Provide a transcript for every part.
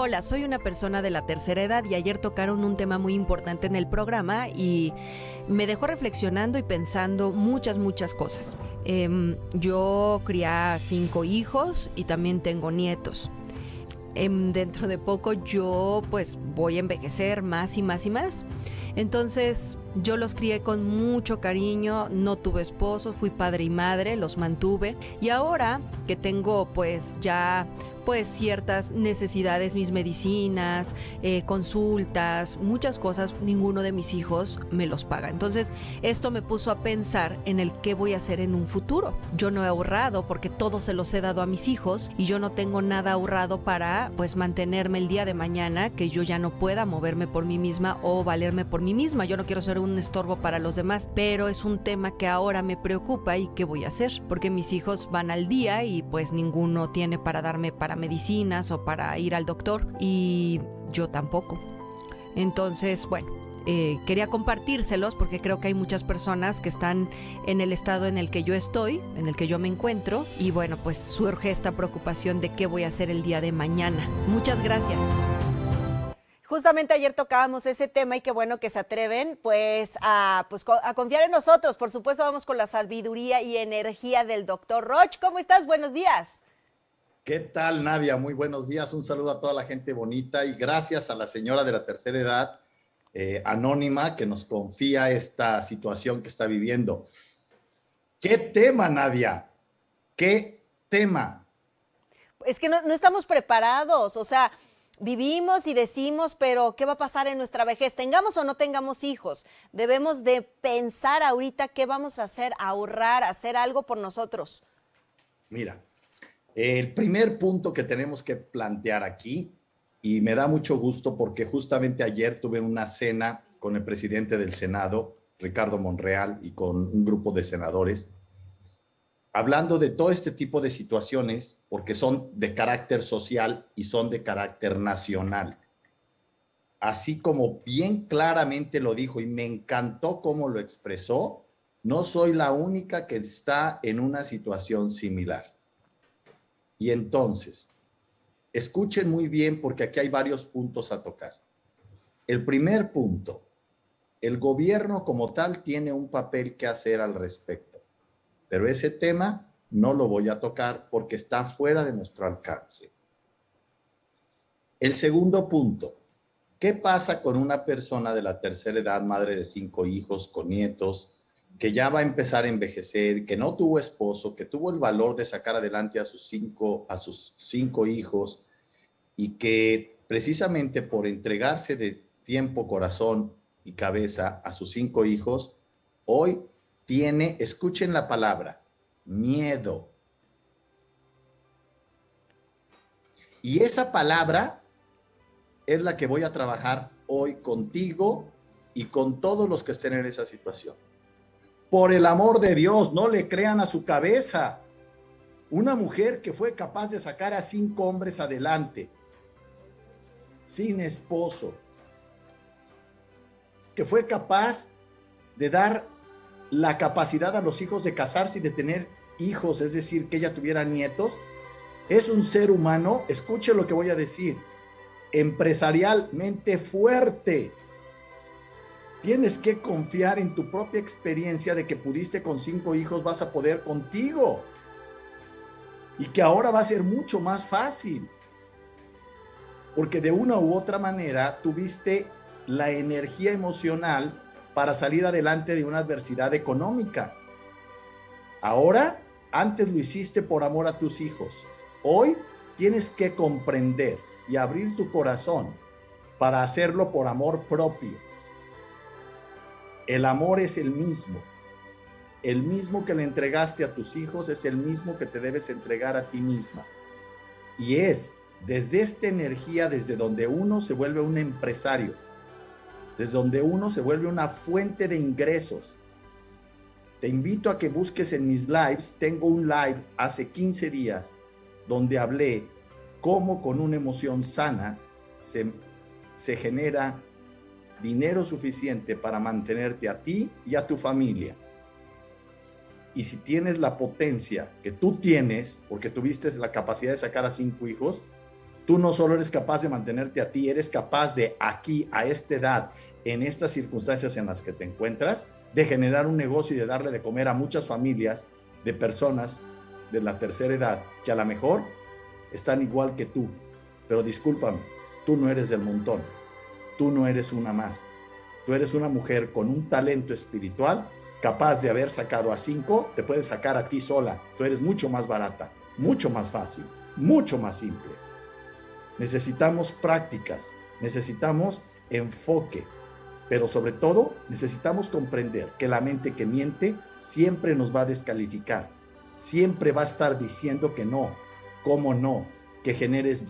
Hola, soy una persona de la tercera edad y ayer tocaron un tema muy importante en el programa y me dejó reflexionando y pensando muchas, muchas cosas. Em, yo crié cinco hijos y también tengo nietos. Em, dentro de poco yo pues voy a envejecer más y más y más. Entonces yo los crié con mucho cariño, no tuve esposo, fui padre y madre, los mantuve y ahora que tengo pues ya pues ciertas necesidades, mis medicinas, eh, consultas, muchas cosas, ninguno de mis hijos me los paga. Entonces, esto me puso a pensar en el qué voy a hacer en un futuro. Yo no he ahorrado porque todo se los he dado a mis hijos y yo no tengo nada ahorrado para pues mantenerme el día de mañana que yo ya no pueda moverme por mí misma o valerme por mí misma. Yo no quiero ser un estorbo para los demás, pero es un tema que ahora me preocupa y qué voy a hacer, porque mis hijos van al día y pues ninguno tiene para darme para medicinas o para ir al doctor y yo tampoco. Entonces, bueno, eh, quería compartírselos porque creo que hay muchas personas que están en el estado en el que yo estoy, en el que yo me encuentro y bueno, pues surge esta preocupación de qué voy a hacer el día de mañana. Muchas gracias. Justamente ayer tocábamos ese tema y qué bueno que se atreven pues a, pues, a confiar en nosotros. Por supuesto vamos con la sabiduría y energía del doctor Roch. ¿Cómo estás? Buenos días. ¿Qué tal, Nadia? Muy buenos días. Un saludo a toda la gente bonita y gracias a la señora de la tercera edad, eh, anónima, que nos confía esta situación que está viviendo. ¿Qué tema, Nadia? ¿Qué tema? Es que no, no estamos preparados, o sea, vivimos y decimos, pero ¿qué va a pasar en nuestra vejez? Tengamos o no tengamos hijos, debemos de pensar ahorita qué vamos a hacer, ahorrar, hacer algo por nosotros. Mira, el primer punto que tenemos que plantear aquí, y me da mucho gusto porque justamente ayer tuve una cena con el presidente del Senado, Ricardo Monreal, y con un grupo de senadores, hablando de todo este tipo de situaciones, porque son de carácter social y son de carácter nacional. Así como bien claramente lo dijo y me encantó cómo lo expresó, no soy la única que está en una situación similar. Y entonces, escuchen muy bien porque aquí hay varios puntos a tocar. El primer punto, el gobierno como tal tiene un papel que hacer al respecto, pero ese tema no lo voy a tocar porque está fuera de nuestro alcance. El segundo punto, ¿qué pasa con una persona de la tercera edad, madre de cinco hijos, con nietos, que ya va a empezar a envejecer, que no tuvo esposo, que tuvo el valor de sacar adelante a sus cinco, a sus cinco hijos y que precisamente por entregarse de tiempo, corazón y cabeza a sus cinco hijos, hoy tiene, escuchen la palabra, miedo. Y esa palabra es la que voy a trabajar hoy contigo y con todos los que estén en esa situación. Por el amor de Dios, no le crean a su cabeza. Una mujer que fue capaz de sacar a cinco hombres adelante, sin esposo, que fue capaz de dar la capacidad a los hijos de casarse y de tener hijos, es decir, que ella tuviera nietos, es un ser humano, escuche lo que voy a decir, empresarialmente fuerte, Tienes que confiar en tu propia experiencia de que pudiste con cinco hijos, vas a poder contigo. Y que ahora va a ser mucho más fácil. Porque de una u otra manera tuviste la energía emocional para salir adelante de una adversidad económica. Ahora, antes lo hiciste por amor a tus hijos. Hoy tienes que comprender y abrir tu corazón para hacerlo por amor propio el amor es el mismo. El mismo que le entregaste a tus hijos es el mismo que te debes entregar a ti misma. Y es desde esta energía, desde donde uno se vuelve un empresario, desde donde uno se vuelve una fuente de ingresos. Te invito a que busques en mis lives. Tengo un live hace 15 días donde hablé cómo con una emoción sana se, se genera dinero suficiente para mantenerte a ti y a tu familia. Y si tienes la potencia que tú tienes, porque tuviste la capacidad de sacar a cinco hijos, Tú no solo eres capaz de mantenerte a ti, eres capaz de aquí, a esta edad, en estas circunstancias en las que te encuentras, de generar un negocio y de darle de comer a muchas familias de personas de la tercera edad que a lo mejor están igual que tú. Pero discúlpame, tú no eres del montón, tú no eres una más. Tú eres una mujer con un talento espiritual capaz de haber sacado a cinco, te puedes sacar a ti sola. Tú eres mucho más barata, mucho más fácil, mucho más simple. Necesitamos prácticas, necesitamos enfoque, pero sobre todo necesitamos comprender que la mente que miente siempre nos va a descalificar, siempre va a estar diciendo que no, cómo no, que generes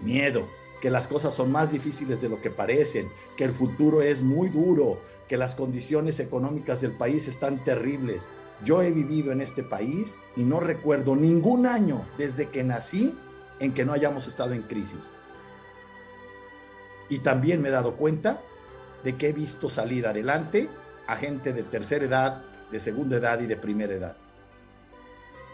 miedo, que las cosas son más difíciles de lo que parecen, que el futuro es muy duro, que las condiciones económicas del país están terribles. Yo he vivido en este país y no recuerdo ningún año desde que nací en que no hayamos estado en crisis. Y también me he dado cuenta de que he visto salir adelante a gente de tercera edad, de segunda edad y de primera edad.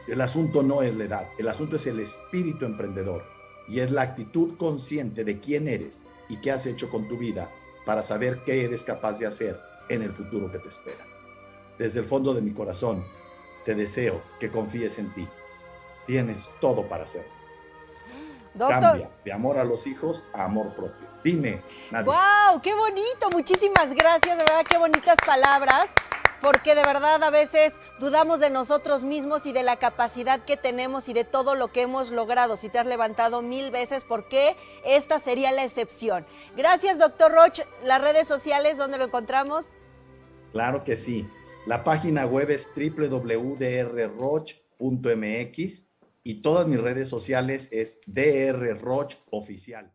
El asunto no es la edad, el asunto es el espíritu emprendedor y es la actitud consciente de quién eres y qué has hecho con tu vida para saber qué eres capaz de hacer en el futuro que te espera. Desde el fondo de mi corazón, te deseo que confíes en ti. Tienes todo para hacerlo. Cambia de amor a los hijos a amor propio. Dime, Nadia. ¡Wow! ¡Qué bonito! Muchísimas gracias, de verdad, qué bonitas palabras. Porque de verdad a veces dudamos de nosotros mismos y de la capacidad que tenemos y de todo lo que hemos logrado. Si te has levantado mil veces, ¿por qué esta sería la excepción? Gracias, doctor Roche. Las redes sociales, ¿dónde lo encontramos? Claro que sí. La página web es www.drroch.mx y todas mis redes sociales es drroch oficial.